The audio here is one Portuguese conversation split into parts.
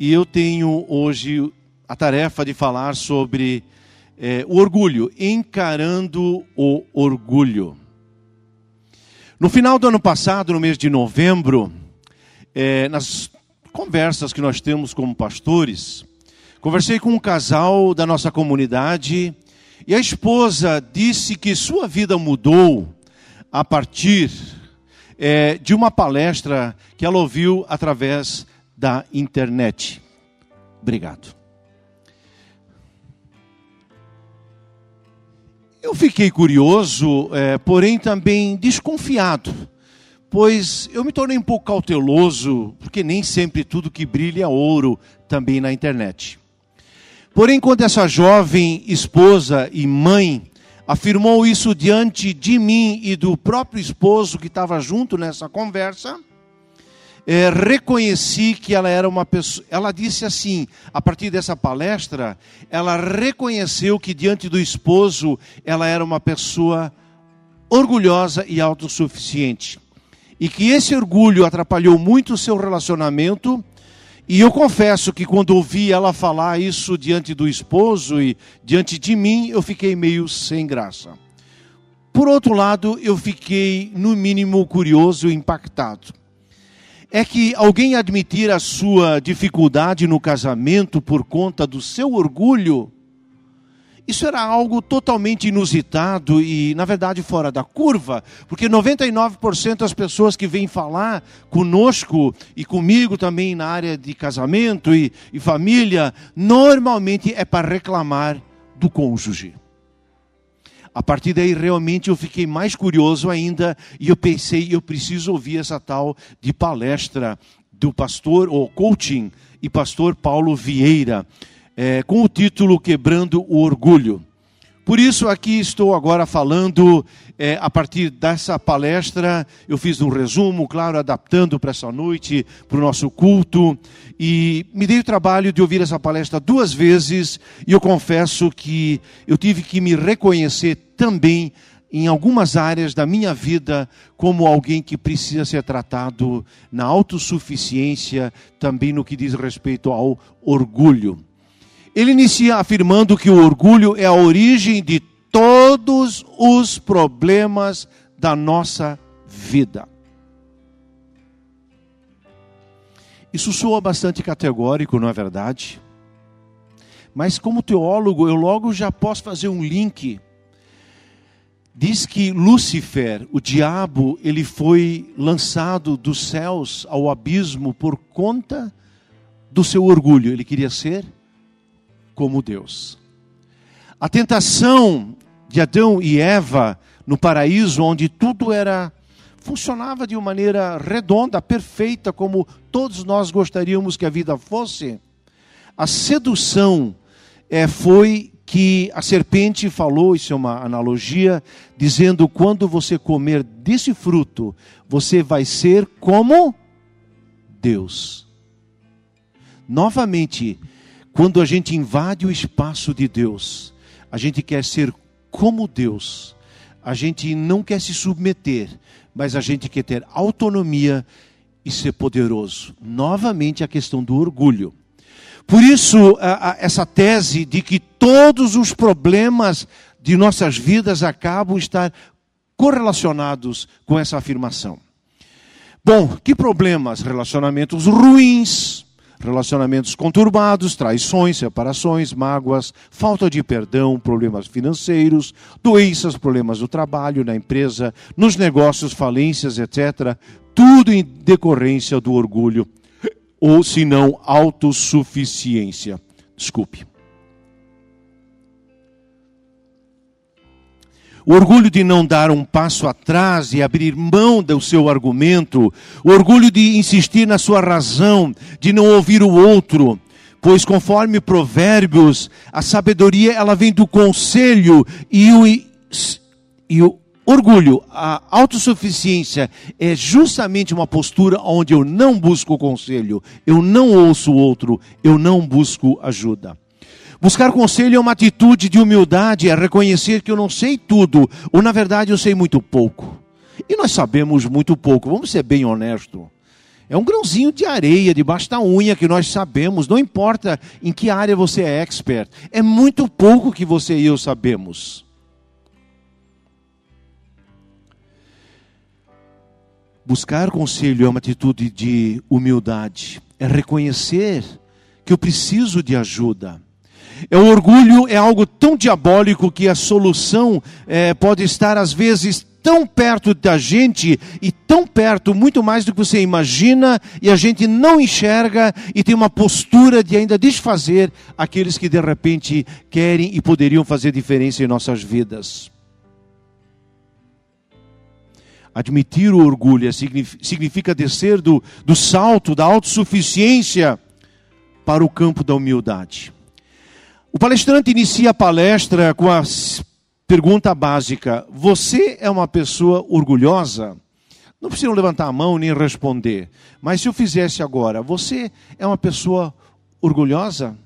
e eu tenho hoje a tarefa de falar sobre é, o orgulho, encarando o orgulho. No final do ano passado, no mês de novembro, é, nas conversas que nós temos como pastores, conversei com um casal da nossa comunidade e a esposa disse que sua vida mudou a partir é, de uma palestra que ela ouviu através da internet. Obrigado. Eu fiquei curioso, é, porém também desconfiado, pois eu me tornei um pouco cauteloso, porque nem sempre tudo que brilha é ouro também na internet. Porém, quando essa jovem esposa e mãe afirmou isso diante de mim e do próprio esposo que estava junto nessa conversa, é, reconheci que ela era uma pessoa. Ela disse assim, a partir dessa palestra, ela reconheceu que diante do esposo ela era uma pessoa orgulhosa e autossuficiente. E que esse orgulho atrapalhou muito o seu relacionamento. E eu confesso que quando ouvi ela falar isso diante do esposo e diante de mim, eu fiquei meio sem graça. Por outro lado, eu fiquei, no mínimo, curioso e impactado é que alguém admitir a sua dificuldade no casamento por conta do seu orgulho, isso era algo totalmente inusitado e, na verdade, fora da curva, porque 99% das pessoas que vêm falar conosco e comigo também na área de casamento e, e família, normalmente é para reclamar do cônjuge. A partir daí, realmente, eu fiquei mais curioso ainda e eu pensei, eu preciso ouvir essa tal de palestra do pastor, ou coaching, e pastor Paulo Vieira, é, com o título Quebrando o Orgulho. Por isso, aqui estou agora falando, é, a partir dessa palestra, eu fiz um resumo, claro, adaptando para essa noite, para o nosso culto, e me dei o trabalho de ouvir essa palestra duas vezes, e eu confesso que eu tive que me reconhecer também em algumas áreas da minha vida como alguém que precisa ser tratado na autossuficiência, também no que diz respeito ao orgulho. Ele inicia afirmando que o orgulho é a origem de todos os problemas da nossa vida. Isso soa bastante categórico, não é verdade? Mas como teólogo, eu logo já posso fazer um link. Diz que Lúcifer, o diabo, ele foi lançado dos céus ao abismo por conta do seu orgulho. Ele queria ser como Deus. A tentação de Adão e Eva no paraíso, onde tudo era funcionava de uma maneira redonda, perfeita, como todos nós gostaríamos que a vida fosse. A sedução é, foi que a serpente falou, isso é uma analogia, dizendo: quando você comer desse fruto, você vai ser como Deus. Novamente, quando a gente invade o espaço de Deus, a gente quer ser como Deus. A gente não quer se submeter, mas a gente quer ter autonomia e ser poderoso. Novamente a questão do orgulho. Por isso, essa tese de que todos os problemas de nossas vidas acabam estar correlacionados com essa afirmação. Bom, que problemas? Relacionamentos ruins, relacionamentos conturbados, traições, separações, mágoas, falta de perdão, problemas financeiros, doenças, problemas do trabalho, na empresa, nos negócios, falências, etc. Tudo em decorrência do orgulho, ou se não, autossuficiência. Desculpe. o orgulho de não dar um passo atrás e abrir mão do seu argumento, o orgulho de insistir na sua razão, de não ouvir o outro, pois conforme Provérbios, a sabedoria ela vem do conselho e o, e o orgulho, a autossuficiência é justamente uma postura onde eu não busco conselho, eu não ouço o outro, eu não busco ajuda. Buscar conselho é uma atitude de humildade, é reconhecer que eu não sei tudo, ou na verdade eu sei muito pouco. E nós sabemos muito pouco, vamos ser bem honestos. É um grãozinho de areia debaixo da unha que nós sabemos, não importa em que área você é expert. É muito pouco que você e eu sabemos. Buscar conselho é uma atitude de humildade, é reconhecer que eu preciso de ajuda. É, o orgulho é algo tão diabólico que a solução é, pode estar, às vezes, tão perto da gente e tão perto, muito mais do que você imagina, e a gente não enxerga e tem uma postura de ainda desfazer aqueles que de repente querem e poderiam fazer diferença em nossas vidas. Admitir o orgulho é significa descer do, do salto da autossuficiência para o campo da humildade. O palestrante inicia a palestra com a pergunta básica: Você é uma pessoa orgulhosa? Não precisa levantar a mão nem responder, mas se eu fizesse agora, você é uma pessoa orgulhosa?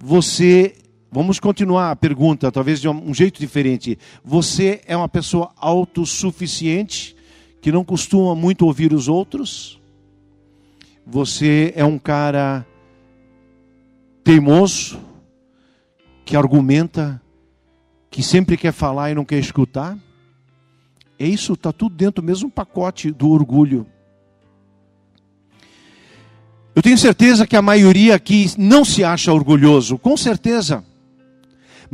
Você, vamos continuar a pergunta, talvez de um jeito diferente. Você é uma pessoa autossuficiente, que não costuma muito ouvir os outros? Você é um cara teimoso, que argumenta, que sempre quer falar e não quer escutar? É isso, está tudo dentro do mesmo pacote do orgulho. Eu tenho certeza que a maioria aqui não se acha orgulhoso, com certeza.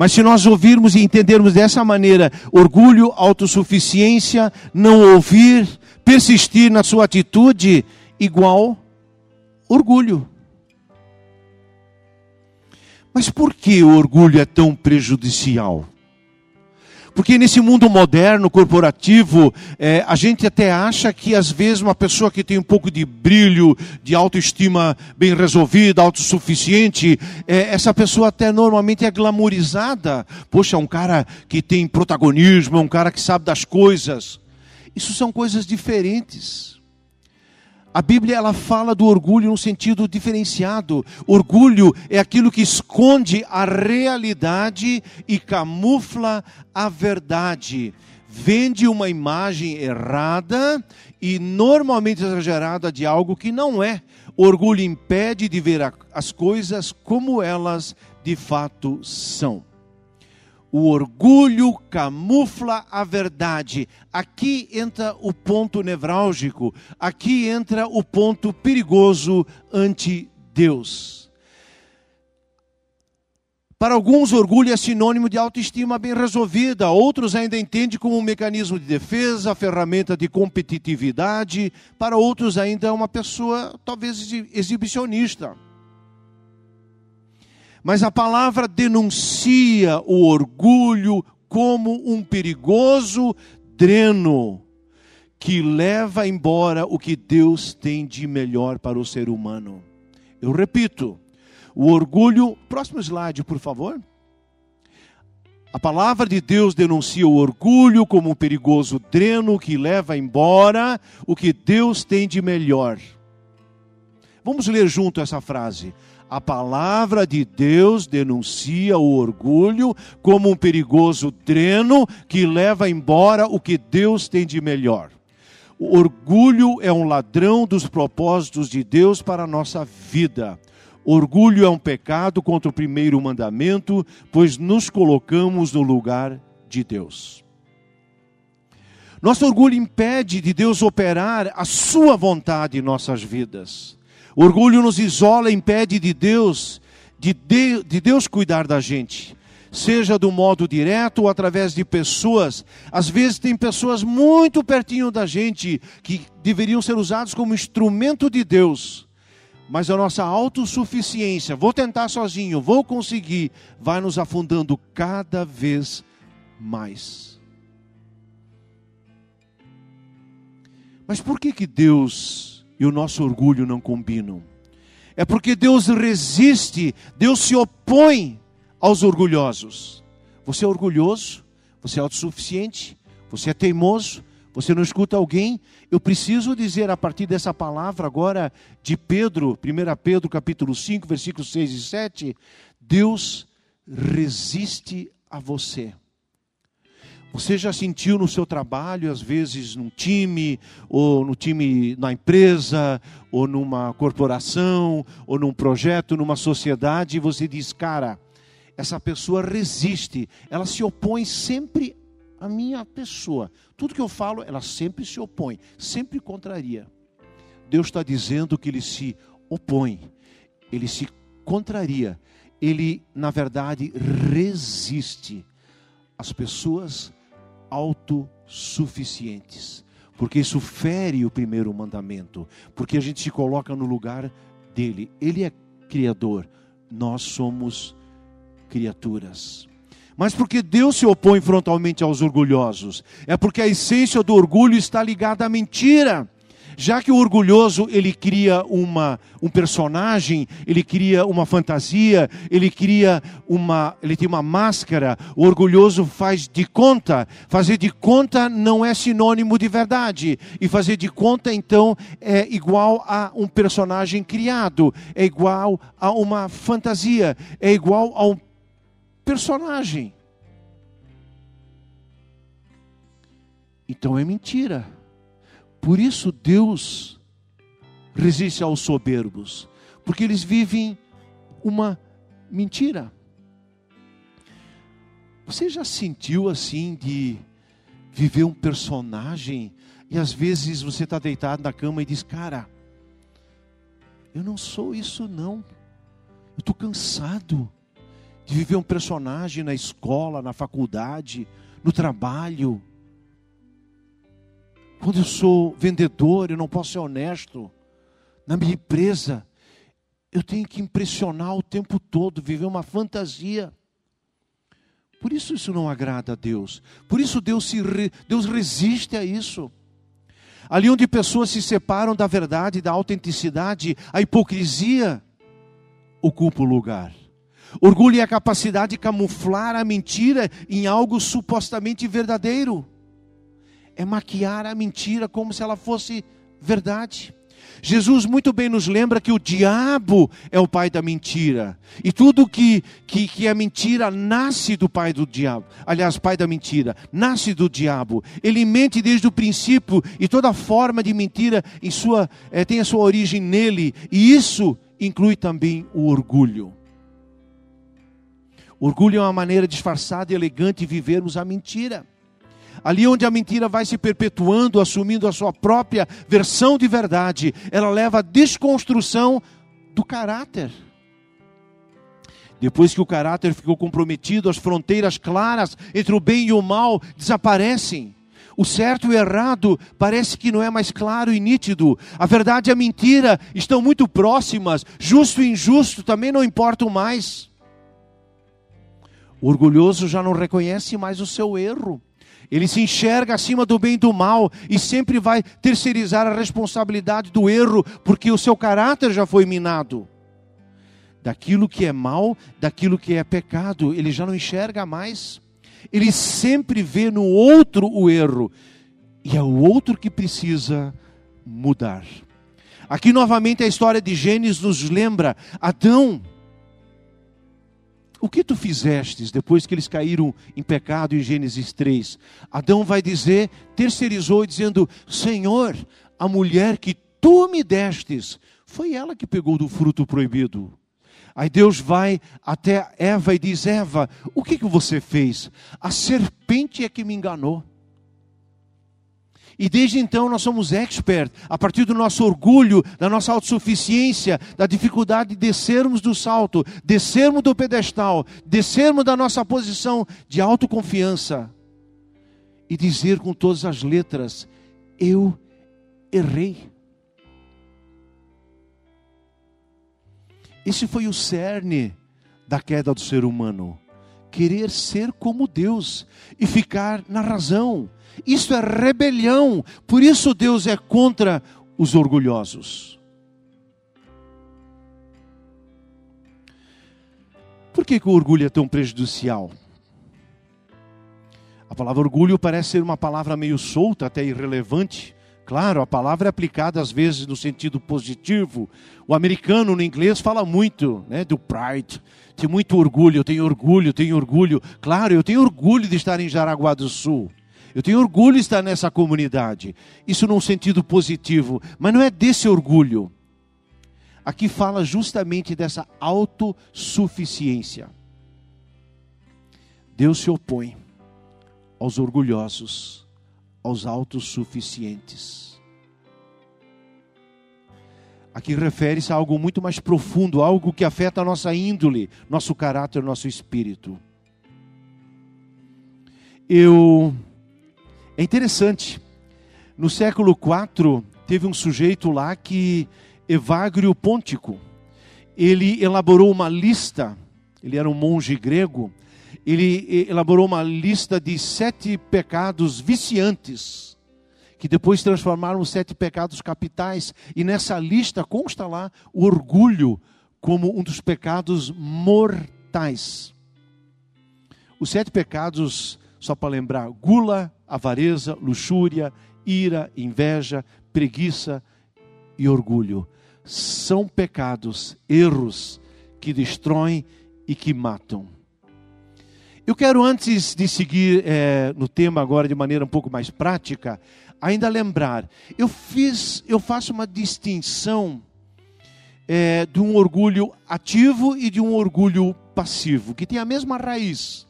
Mas se nós ouvirmos e entendermos dessa maneira, orgulho, autossuficiência, não ouvir, persistir na sua atitude, igual orgulho. Mas por que o orgulho é tão prejudicial? Porque nesse mundo moderno, corporativo, é, a gente até acha que às vezes uma pessoa que tem um pouco de brilho, de autoestima bem resolvida, autossuficiente, é, essa pessoa até normalmente é glamorizada. Poxa, um cara que tem protagonismo, um cara que sabe das coisas. Isso são coisas diferentes. A Bíblia ela fala do orgulho num sentido diferenciado. Orgulho é aquilo que esconde a realidade e camufla a verdade. Vende uma imagem errada e normalmente exagerada de algo que não é. orgulho impede de ver as coisas como elas de fato são. O orgulho camufla a verdade. Aqui entra o ponto nevrálgico, aqui entra o ponto perigoso ante Deus. Para alguns, orgulho é sinônimo de autoestima bem resolvida, outros ainda entendem como um mecanismo de defesa, ferramenta de competitividade, para outros, ainda é uma pessoa talvez exibicionista. Mas a palavra denuncia o orgulho como um perigoso dreno que leva embora o que Deus tem de melhor para o ser humano. Eu repito, o orgulho. Próximo slide, por favor. A palavra de Deus denuncia o orgulho como um perigoso dreno que leva embora o que Deus tem de melhor. Vamos ler junto essa frase. A palavra de Deus denuncia o orgulho como um perigoso dreno que leva embora o que Deus tem de melhor. O orgulho é um ladrão dos propósitos de Deus para a nossa vida. Orgulho é um pecado contra o primeiro mandamento, pois nos colocamos no lugar de Deus. Nosso orgulho impede de Deus operar a sua vontade em nossas vidas. O orgulho nos isola, impede de Deus, de, de, de Deus cuidar da gente seja do modo direto ou através de pessoas. Às vezes tem pessoas muito pertinho da gente que deveriam ser usados como instrumento de Deus. Mas a nossa autossuficiência, vou tentar sozinho, vou conseguir, vai nos afundando cada vez mais. Mas por que que Deus e o nosso orgulho não combinam. É porque Deus resiste, Deus se opõe aos orgulhosos. Você é orgulhoso, você é autossuficiente, você é teimoso, você não escuta alguém. Eu preciso dizer a partir dessa palavra agora de Pedro, 1 Pedro capítulo 5, versículos 6 e 7, Deus resiste a você. Você já sentiu no seu trabalho, às vezes num time, ou no time na empresa, ou numa corporação, ou num projeto, numa sociedade, e você diz, cara, essa pessoa resiste, ela se opõe sempre à minha pessoa. Tudo que eu falo, ela sempre se opõe, sempre contraria. Deus está dizendo que ele se opõe, ele se contraria, ele, na verdade, resiste às pessoas autossuficientes. Porque isso fere o primeiro mandamento, porque a gente se coloca no lugar dele. Ele é criador, nós somos criaturas. Mas porque Deus se opõe frontalmente aos orgulhosos? É porque a essência do orgulho está ligada à mentira. Já que o orgulhoso ele cria uma, um personagem, ele cria uma fantasia, ele cria uma, ele tem uma máscara. O orgulhoso faz de conta. Fazer de conta não é sinônimo de verdade. E fazer de conta então é igual a um personagem criado, é igual a uma fantasia, é igual a um personagem. Então é mentira. Por isso Deus resiste aos soberbos, porque eles vivem uma mentira. Você já sentiu assim de viver um personagem e às vezes você está deitado na cama e diz: Cara, eu não sou isso, não. Eu estou cansado de viver um personagem na escola, na faculdade, no trabalho. Quando eu sou vendedor, eu não posso ser honesto. Na minha empresa, eu tenho que impressionar o tempo todo, viver uma fantasia. Por isso isso não agrada a Deus. Por isso Deus, se. Deus resiste a isso. Ali onde pessoas se separam da verdade, da autenticidade, a hipocrisia ocupa o lugar. Orgulho é a capacidade de camuflar a mentira em algo supostamente verdadeiro é maquiar a mentira como se ela fosse verdade. Jesus muito bem nos lembra que o diabo é o pai da mentira. E tudo que, que, que é mentira nasce do pai do diabo. Aliás, pai da mentira, nasce do diabo. Ele mente desde o princípio e toda forma de mentira em sua, é, tem a sua origem nele. E isso inclui também o orgulho. Orgulho é uma maneira disfarçada e elegante de vivermos a mentira. Ali onde a mentira vai se perpetuando, assumindo a sua própria versão de verdade, ela leva à desconstrução do caráter. Depois que o caráter ficou comprometido, as fronteiras claras entre o bem e o mal desaparecem. O certo e o errado parece que não é mais claro e nítido. A verdade e a mentira estão muito próximas. Justo e injusto também não importam mais. O orgulhoso já não reconhece mais o seu erro. Ele se enxerga acima do bem e do mal e sempre vai terceirizar a responsabilidade do erro, porque o seu caráter já foi minado. Daquilo que é mal, daquilo que é pecado, ele já não enxerga mais. Ele sempre vê no outro o erro, e é o outro que precisa mudar. Aqui novamente a história de Gênesis nos lembra Adão o que tu fizestes depois que eles caíram em pecado em Gênesis 3? Adão vai dizer, terceirizou, dizendo: Senhor, a mulher que tu me destes, foi ela que pegou do fruto proibido. Aí Deus vai até Eva e diz: Eva, o que, que você fez? A serpente é que me enganou. E desde então nós somos expert, a partir do nosso orgulho, da nossa autossuficiência, da dificuldade de descermos do salto, descermos do pedestal, descermos da nossa posição de autoconfiança e dizer com todas as letras: Eu errei. Esse foi o cerne da queda do ser humano. Querer ser como Deus e ficar na razão, isso é rebelião. Por isso Deus é contra os orgulhosos. Por que, que o orgulho é tão prejudicial? A palavra orgulho parece ser uma palavra meio solta, até irrelevante. Claro, a palavra é aplicada às vezes no sentido positivo. O americano no inglês fala muito né, do pride, tem muito orgulho, eu tenho orgulho, tenho orgulho. Claro, eu tenho orgulho de estar em Jaraguá do Sul. Eu tenho orgulho de estar nessa comunidade. Isso num sentido positivo, mas não é desse orgulho. Aqui fala justamente dessa autossuficiência. Deus se opõe aos orgulhosos, aos autossuficientes. Aqui refere-se a algo muito mais profundo, algo que afeta a nossa índole, nosso caráter, nosso espírito. Eu é interessante. No século IV, teve um sujeito lá que, Evagrio Pontico, ele elaborou uma lista, ele era um monge grego, ele elaborou uma lista de sete pecados viciantes, que depois transformaram sete pecados capitais, e nessa lista consta lá o orgulho como um dos pecados mortais. Os sete pecados, só para lembrar, gula, avareza, luxúria, ira, inveja, preguiça e orgulho. São pecados, erros que destroem e que matam. Eu quero, antes de seguir é, no tema agora de maneira um pouco mais prática, ainda lembrar, eu fiz, eu faço uma distinção é, de um orgulho ativo e de um orgulho passivo, que tem a mesma raiz.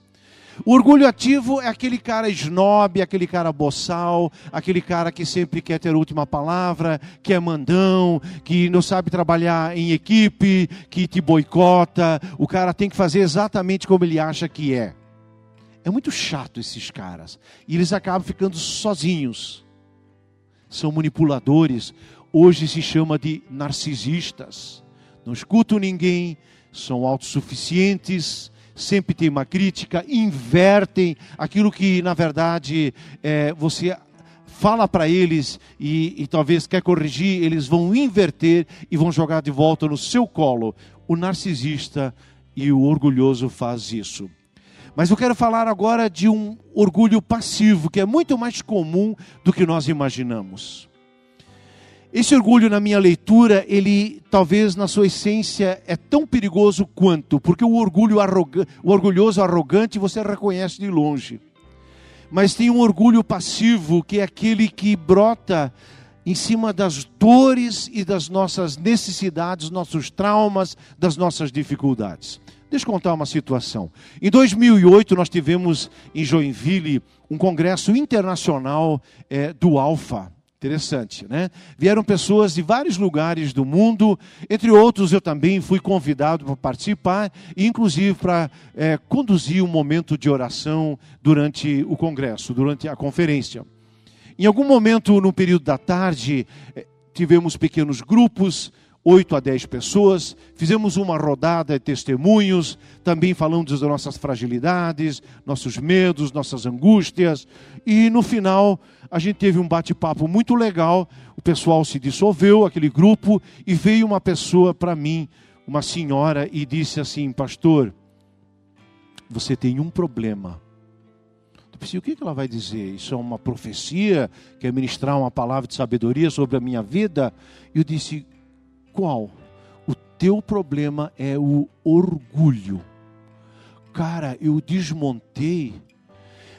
O orgulho ativo é aquele cara snob, aquele cara boçal, aquele cara que sempre quer ter a última palavra, que é mandão, que não sabe trabalhar em equipe, que te boicota. O cara tem que fazer exatamente como ele acha que é. É muito chato esses caras. E eles acabam ficando sozinhos. São manipuladores. Hoje se chama de narcisistas. Não escutam ninguém, são autossuficientes sempre tem uma crítica, invertem aquilo que, na verdade, é, você fala para eles e, e, talvez quer corrigir, eles vão inverter e vão jogar de volta no seu colo. O narcisista e o orgulhoso faz isso. Mas eu quero falar agora de um orgulho passivo, que é muito mais comum do que nós imaginamos. Esse orgulho na minha leitura, ele talvez na sua essência é tão perigoso quanto, porque o orgulho arrogante, o orgulhoso arrogante você reconhece de longe. Mas tem um orgulho passivo, que é aquele que brota em cima das dores e das nossas necessidades, nossos traumas, das nossas dificuldades. Deixa eu contar uma situação. Em 2008, nós tivemos em Joinville um congresso internacional é, do Alfa. Interessante, né? Vieram pessoas de vários lugares do mundo, entre outros eu também fui convidado para participar, inclusive para é, conduzir um momento de oração durante o congresso, durante a conferência. Em algum momento no período da tarde, é, tivemos pequenos grupos, 8 a 10 pessoas, fizemos uma rodada de testemunhos, também falando das nossas fragilidades, nossos medos, nossas angústias, e no final a gente teve um bate-papo muito legal, o pessoal se dissolveu, aquele grupo, e veio uma pessoa para mim, uma senhora, e disse assim: Pastor, você tem um problema. Eu pensei, o que ela vai dizer? Isso é uma profecia? Quer ministrar uma palavra de sabedoria sobre a minha vida? E eu disse, qual? O teu problema é o orgulho. Cara, eu desmontei.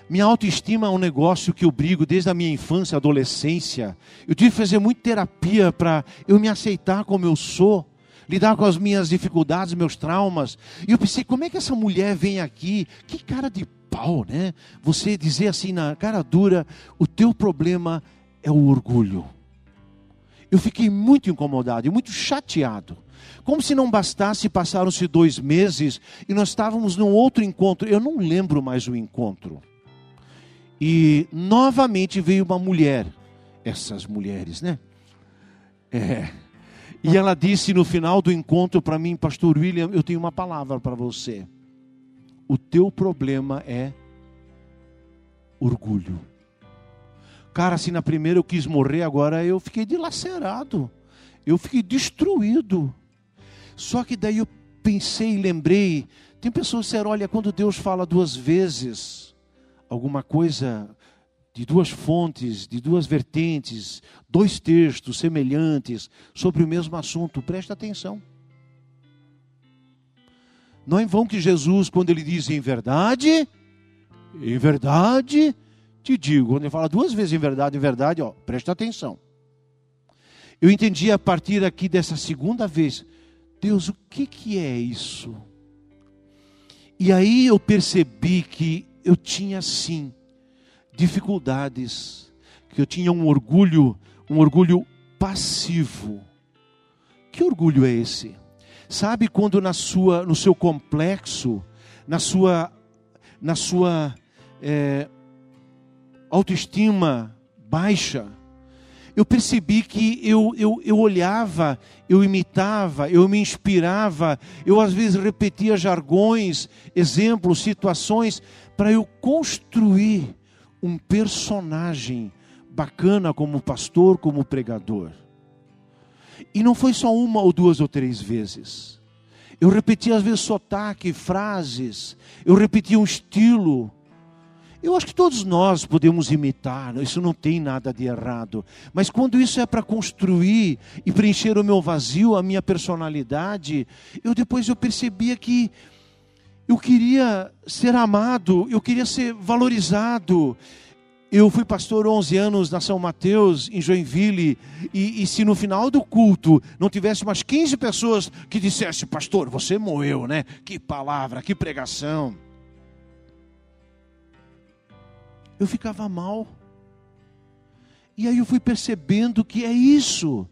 Minha autoestima é um negócio que eu brigo desde a minha infância, adolescência. Eu tive que fazer muita terapia para eu me aceitar como eu sou, lidar com as minhas dificuldades, meus traumas. E eu pensei, como é que essa mulher vem aqui? Que cara de pau, né? Você dizer assim na cara dura, o teu problema é o orgulho eu fiquei muito incomodado e muito chateado. Como se não bastasse, passaram-se dois meses e nós estávamos num outro encontro. Eu não lembro mais o encontro. E novamente veio uma mulher, essas mulheres, né? É. E ela disse no final do encontro para mim, Pastor William, eu tenho uma palavra para você. O teu problema é orgulho. Cara, assim, na primeira eu quis morrer, agora eu fiquei dilacerado. Eu fiquei destruído. Só que daí eu pensei e lembrei. Tem pessoas que disseram, olha, quando Deus fala duas vezes alguma coisa de duas fontes, de duas vertentes, dois textos semelhantes sobre o mesmo assunto. Presta atenção. Não é em vão que Jesus, quando ele diz em verdade, em verdade, te digo, quando ele fala duas vezes em verdade, em verdade, ó, presta atenção. Eu entendi a partir aqui dessa segunda vez, Deus, o que, que é isso? E aí eu percebi que eu tinha sim dificuldades, que eu tinha um orgulho, um orgulho passivo. Que orgulho é esse? Sabe quando na sua, no seu complexo, na sua, na sua é, autoestima baixa, eu percebi que eu, eu, eu olhava, eu imitava, eu me inspirava, eu às vezes repetia jargões, exemplos, situações, para eu construir um personagem bacana como pastor, como pregador. E não foi só uma ou duas ou três vezes. Eu repetia às vezes sotaque, frases, eu repetia um estilo. Eu acho que todos nós podemos imitar, isso não tem nada de errado. Mas quando isso é para construir e preencher o meu vazio, a minha personalidade, eu depois eu percebia que eu queria ser amado, eu queria ser valorizado. Eu fui pastor 11 anos na São Mateus, em Joinville, e, e, se no final do culto não tivesse umas 15 pessoas que dissessem, pastor, você morreu, né? Que palavra, que pregação. Eu ficava mal. E aí eu fui percebendo que é isso.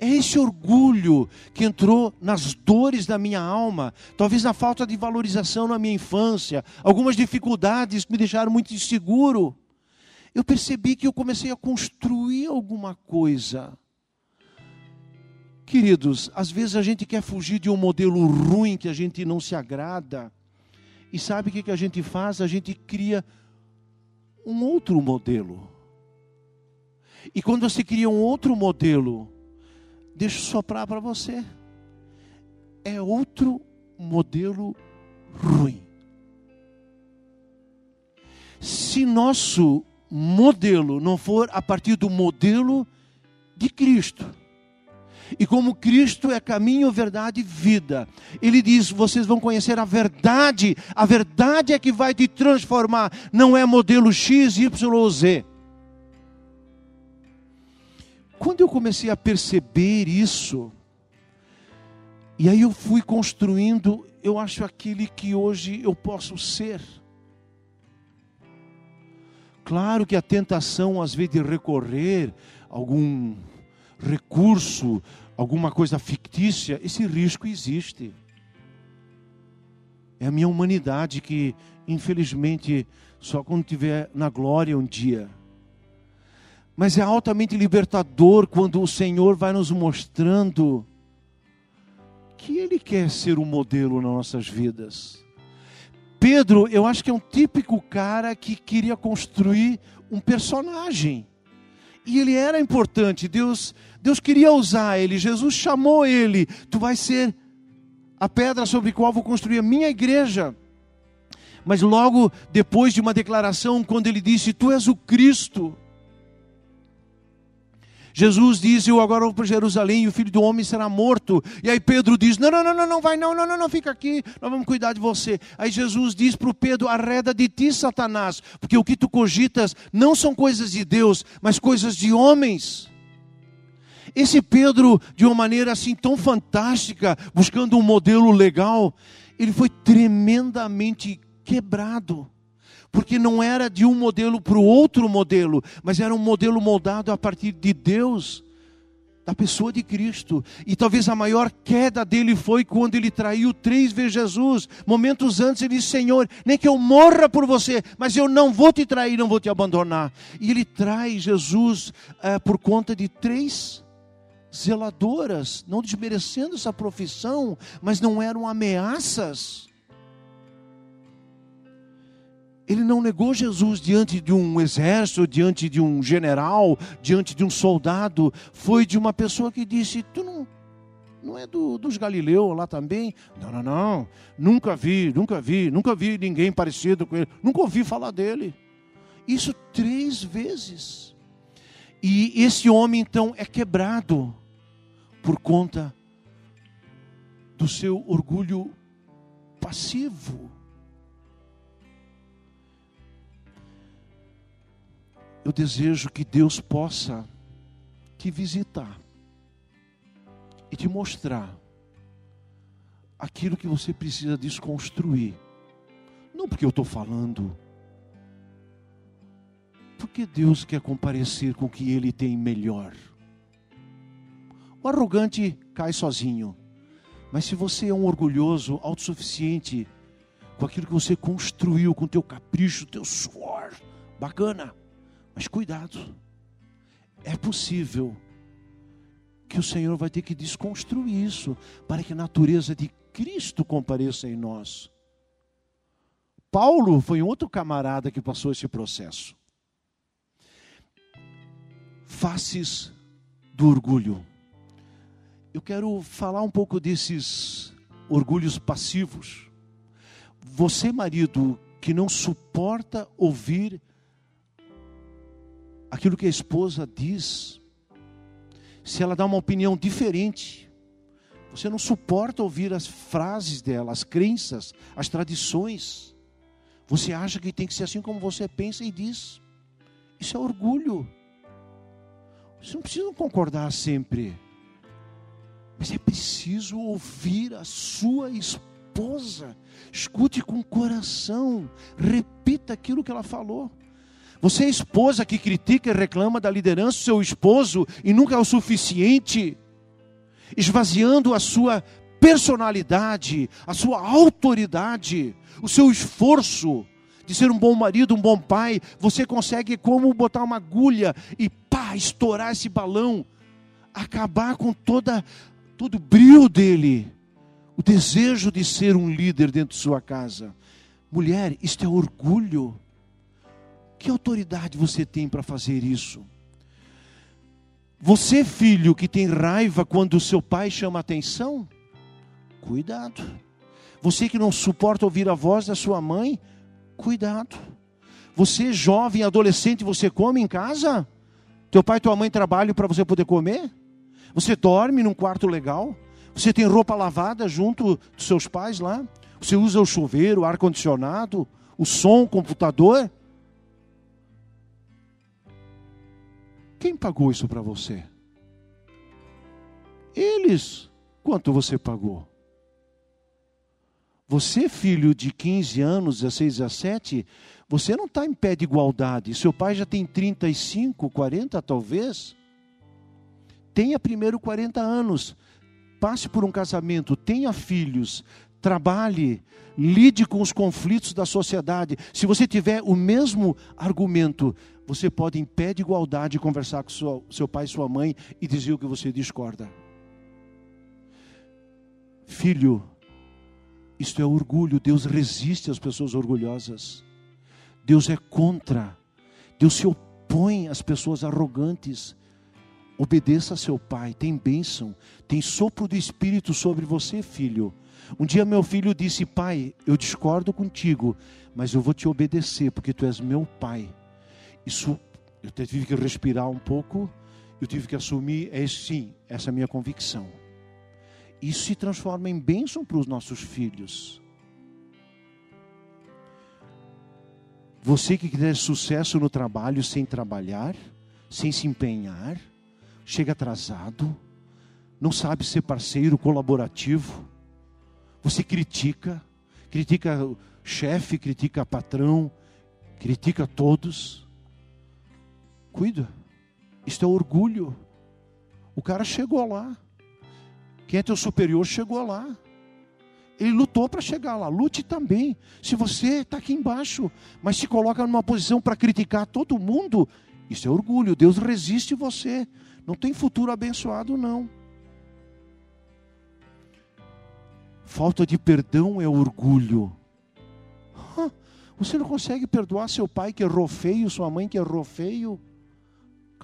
É esse orgulho que entrou nas dores da minha alma, talvez na falta de valorização na minha infância, algumas dificuldades que me deixaram muito inseguro. Eu percebi que eu comecei a construir alguma coisa. Queridos, às vezes a gente quer fugir de um modelo ruim que a gente não se agrada. E sabe o que a gente faz? A gente cria um outro modelo. E quando você cria um outro modelo, deixa eu soprar para você. É outro modelo ruim. Se nosso modelo não for a partir do modelo de Cristo, e como Cristo é caminho, verdade e vida, Ele diz: vocês vão conhecer a verdade, a verdade é que vai te transformar, não é modelo X, Y ou Z. Quando eu comecei a perceber isso, e aí eu fui construindo, eu acho aquele que hoje eu posso ser. Claro que a tentação, às vezes, de recorrer a algum recurso, alguma coisa fictícia, esse risco existe. É a minha humanidade que, infelizmente, só quando tiver na glória um dia mas é altamente libertador quando o Senhor vai nos mostrando que Ele quer ser um modelo nas nossas vidas. Pedro, eu acho que é um típico cara que queria construir um personagem. E ele era importante, Deus, Deus queria usar ele, Jesus chamou ele, tu vais ser a pedra sobre a qual vou construir a minha igreja. Mas logo depois de uma declaração, quando ele disse: Tu és o Cristo, Jesus diz: Eu agora vou para Jerusalém e o filho do homem será morto. E aí Pedro diz: Não, não, não, não, não vai, não, não, não, não, fica aqui, nós vamos cuidar de você. Aí Jesus diz para o Pedro: Arreda de ti, Satanás, porque o que tu cogitas não são coisas de Deus, mas coisas de homens. Esse Pedro, de uma maneira assim tão fantástica, buscando um modelo legal, ele foi tremendamente quebrado porque não era de um modelo para o outro modelo, mas era um modelo moldado a partir de Deus, da pessoa de Cristo. E talvez a maior queda dele foi quando ele traiu três vezes Jesus. Momentos antes ele disse: Senhor, nem que eu morra por você, mas eu não vou te trair, não vou te abandonar. E ele trai Jesus é, por conta de três zeladoras, não desmerecendo essa profissão, mas não eram ameaças ele não negou Jesus diante de um exército, diante de um general, diante de um soldado. Foi de uma pessoa que disse: Tu não, não é do, dos Galileus lá também? Não, não, não. Nunca vi, nunca vi, nunca vi ninguém parecido com ele. Nunca ouvi falar dele. Isso três vezes. E esse homem então é quebrado por conta do seu orgulho passivo. Eu desejo que Deus possa te visitar e te mostrar aquilo que você precisa desconstruir. Não porque eu estou falando, porque Deus quer comparecer com o que Ele tem melhor. O arrogante cai sozinho, mas se você é um orgulhoso, autossuficiente, com aquilo que você construiu, com teu capricho, teu suor, bacana. Mas cuidado, é possível que o Senhor vai ter que desconstruir isso para que a natureza de Cristo compareça em nós. Paulo foi um outro camarada que passou esse processo. Faces do orgulho. Eu quero falar um pouco desses orgulhos passivos. Você, marido, que não suporta ouvir aquilo que a esposa diz, se ela dá uma opinião diferente, você não suporta ouvir as frases dela, as crenças, as tradições. Você acha que tem que ser assim como você pensa e diz. Isso é orgulho. Você não precisa concordar sempre. Mas é preciso ouvir a sua esposa. Escute com coração. Repita aquilo que ela falou. Você é esposa que critica e reclama da liderança do seu esposo e nunca é o suficiente, esvaziando a sua personalidade, a sua autoridade, o seu esforço de ser um bom marido, um bom pai, você consegue como botar uma agulha e pá, estourar esse balão, acabar com toda todo o brilho dele, o desejo de ser um líder dentro de sua casa. Mulher, isto é orgulho. Que autoridade você tem para fazer isso? Você, filho, que tem raiva quando o seu pai chama atenção, cuidado. Você que não suporta ouvir a voz da sua mãe, cuidado. Você, jovem, adolescente, você come em casa? Teu pai e tua mãe trabalham para você poder comer? Você dorme num quarto legal? Você tem roupa lavada junto dos seus pais lá? Você usa o chuveiro, o ar-condicionado, o som, o computador? Quem pagou isso para você? Eles. Quanto você pagou? Você, filho de 15 anos, 16, 17, você não está em pé de igualdade. Seu pai já tem 35, 40 talvez. Tenha primeiro 40 anos. Passe por um casamento, tenha filhos, trabalhe, lide com os conflitos da sociedade. Se você tiver o mesmo argumento, você pode, em pé de igualdade, conversar com sua, seu pai e sua mãe e dizer o que você discorda. Filho, isto é orgulho. Deus resiste às pessoas orgulhosas. Deus é contra. Deus se opõe às pessoas arrogantes. Obedeça a seu pai, tem bênção, tem sopro do Espírito sobre você, filho. Um dia meu filho disse: Pai, eu discordo contigo, mas eu vou te obedecer, porque tu és meu pai. Isso, eu tive que respirar um pouco, eu tive que assumir, é sim, essa minha convicção. Isso se transforma em bênção para os nossos filhos. Você que quer sucesso no trabalho sem trabalhar, sem se empenhar, chega atrasado, não sabe ser parceiro colaborativo, você critica, critica chefe, critica patrão, critica todos. Cuida, isto é orgulho. O cara chegou lá. Quem é teu superior chegou lá. Ele lutou para chegar lá. Lute também. Se você está aqui embaixo, mas se coloca numa posição para criticar todo mundo, isso é orgulho. Deus resiste você. Não tem futuro abençoado, não. Falta de perdão é orgulho. Você não consegue perdoar seu pai que errou feio, sua mãe que errou feio?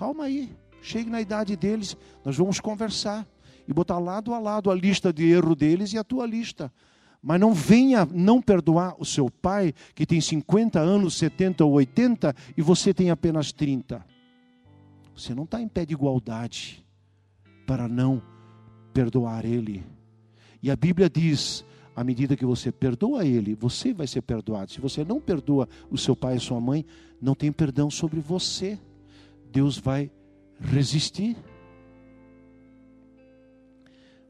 Calma aí. Chegue na idade deles, nós vamos conversar e botar lado a lado a lista de erro deles e a tua lista. Mas não venha não perdoar o seu pai, que tem 50 anos, 70 ou 80, e você tem apenas 30. Você não está em pé de igualdade para não perdoar ele. E a Bíblia diz: à medida que você perdoa ele, você vai ser perdoado. Se você não perdoa o seu pai e sua mãe, não tem perdão sobre você. Deus vai resistir.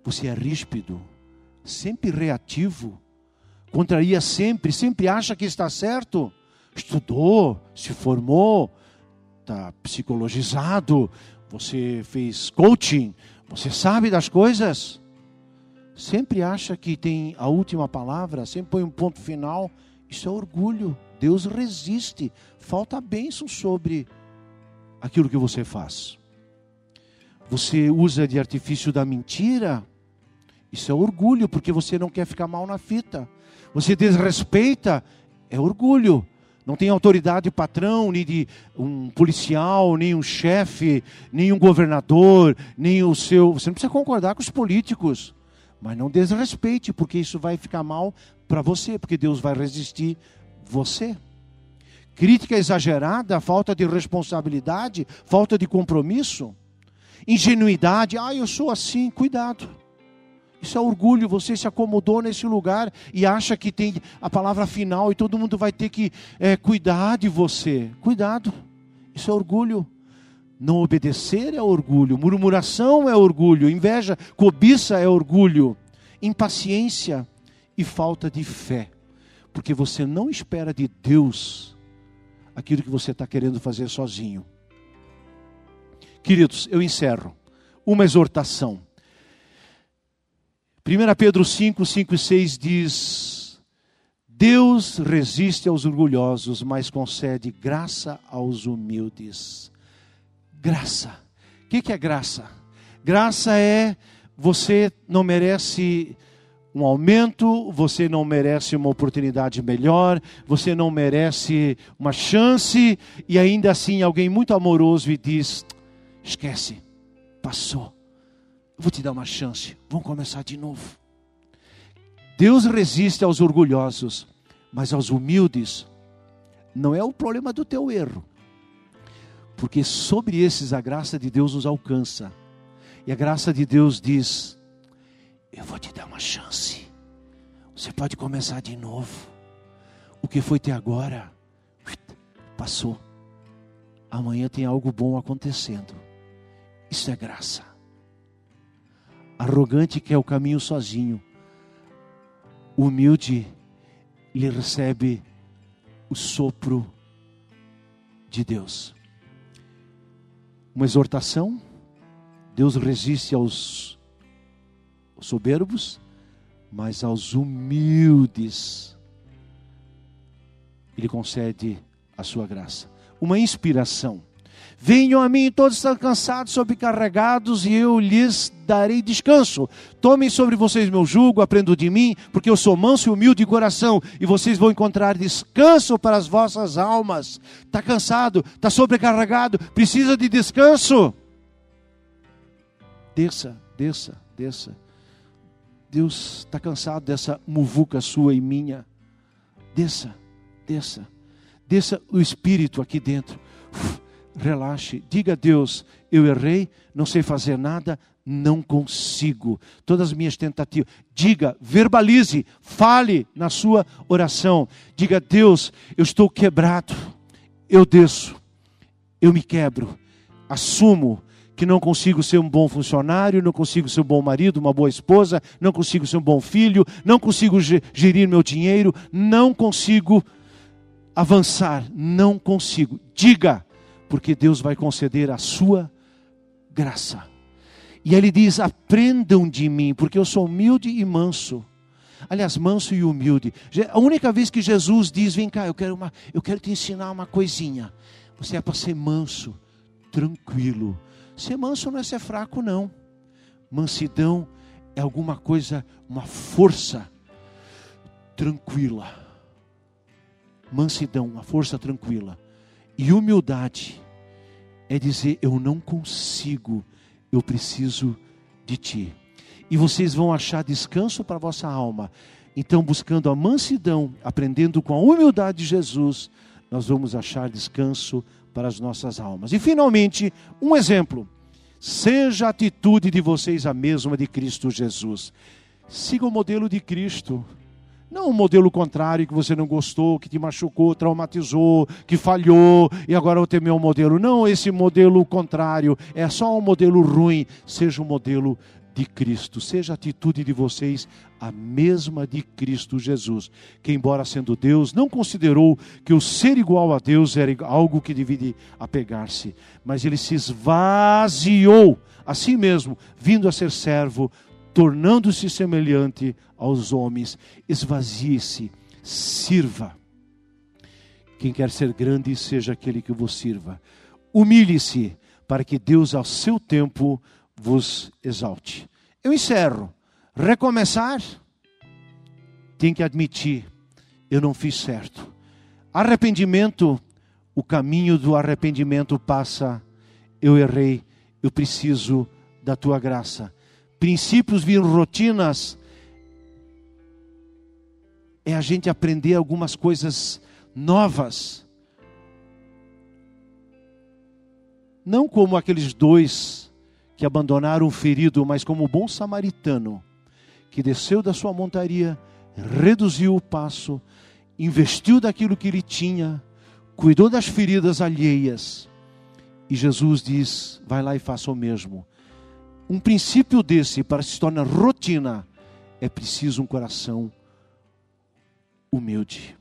Você é ríspido, sempre reativo, contraria sempre, sempre acha que está certo. Estudou, se formou, está psicologizado, você fez coaching, você sabe das coisas. Sempre acha que tem a última palavra, sempre põe um ponto final. Isso é orgulho. Deus resiste. Falta bênção sobre aquilo que você faz. Você usa de artifício da mentira, isso é orgulho, porque você não quer ficar mal na fita. Você desrespeita, é orgulho. Não tem autoridade de patrão, nem de um policial, nem um chefe, nem um governador, nem o seu. Você não precisa concordar com os políticos, mas não desrespeite, porque isso vai ficar mal para você, porque Deus vai resistir você. Crítica exagerada, falta de responsabilidade, falta de compromisso, ingenuidade. Ah, eu sou assim, cuidado. Isso é orgulho, você se acomodou nesse lugar e acha que tem a palavra final e todo mundo vai ter que é, cuidar de você. Cuidado, isso é orgulho. Não obedecer é orgulho, murmuração é orgulho, inveja, cobiça é orgulho, impaciência e falta de fé, porque você não espera de Deus aquilo que você está querendo fazer sozinho. Queridos, eu encerro. Uma exortação. 1 Pedro 5, 5 e 6 diz: Deus resiste aos orgulhosos, mas concede graça aos humildes. Graça. O que é graça? Graça é você não merece um aumento, você não merece uma oportunidade melhor, você não merece uma chance, e ainda assim alguém muito amoroso e diz: esquece, passou vou te dar uma chance, vamos começar de novo. Deus resiste aos orgulhosos, mas aos humildes não é o problema do teu erro. Porque sobre esses a graça de Deus nos alcança. E a graça de Deus diz: Eu vou te dar uma chance. Você pode começar de novo. O que foi até agora passou. Amanhã tem algo bom acontecendo. Isso é graça arrogante quer o caminho sozinho, humilde lhe recebe o sopro de Deus. Uma exortação, Deus resiste aos soberbos, mas aos humildes Ele concede a sua graça. Uma inspiração Venham a mim todos estão cansados, sobrecarregados, e eu lhes darei descanso. Tomem sobre vocês meu jugo, aprendam de mim, porque eu sou manso e humilde de coração, e vocês vão encontrar descanso para as vossas almas. Está cansado, está sobrecarregado, precisa de descanso. Desça, desça, desça. Deus está cansado dessa muvuca sua e minha. Desça, desça. Desça o Espírito aqui dentro. Uf relaxe, diga a Deus: eu errei, não sei fazer nada, não consigo. Todas as minhas tentativas. Diga, verbalize, fale na sua oração. Diga, Deus, eu estou quebrado. Eu desço, eu me quebro, assumo que não consigo ser um bom funcionário, não consigo ser um bom marido, uma boa esposa, não consigo ser um bom filho, não consigo gerir meu dinheiro, não consigo avançar, não consigo. Diga, porque Deus vai conceder a sua graça. E ele diz: aprendam de mim, porque eu sou humilde e manso. Aliás, manso e humilde. A única vez que Jesus diz: Vem cá, eu quero, uma, eu quero te ensinar uma coisinha. Você é para ser manso, tranquilo. Ser manso não é ser fraco, não. Mansidão é alguma coisa, uma força tranquila. Mansidão, uma força tranquila. E humildade é dizer: Eu não consigo, eu preciso de ti. e vocês vão achar descanso para vossa alma. Então, buscando a mansidão, aprendendo com a humildade de Jesus, nós vamos achar descanso para as nossas almas. E finalmente, um exemplo. Seja a atitude de vocês a mesma de Cristo Jesus. Siga o modelo de Cristo. Não um modelo contrário que você não gostou, que te machucou, traumatizou, que falhou e agora eu temeu o modelo. Não, esse modelo contrário é só um modelo ruim. Seja o modelo de Cristo. Seja a atitude de vocês a mesma de Cristo Jesus, que, embora sendo Deus, não considerou que o ser igual a Deus era algo que devia apegar-se, mas ele se esvaziou a si mesmo, vindo a ser servo, tornando-se semelhante aos homens. Esvazie-se, sirva. Quem quer ser grande, seja aquele que vos sirva. Humilhe-se, para que Deus, ao seu tempo, vos exalte. Eu encerro. Recomeçar, tem que admitir, eu não fiz certo. Arrependimento, o caminho do arrependimento passa, eu errei, eu preciso da tua graça. Princípios viram rotinas, é a gente aprender algumas coisas novas. Não como aqueles dois que abandonaram o ferido, mas como bom samaritano, que desceu da sua montaria, reduziu o passo, investiu daquilo que ele tinha, cuidou das feridas alheias. E Jesus diz: vai lá e faça o mesmo. Um princípio desse, para se tornar rotina, é preciso um coração humilde.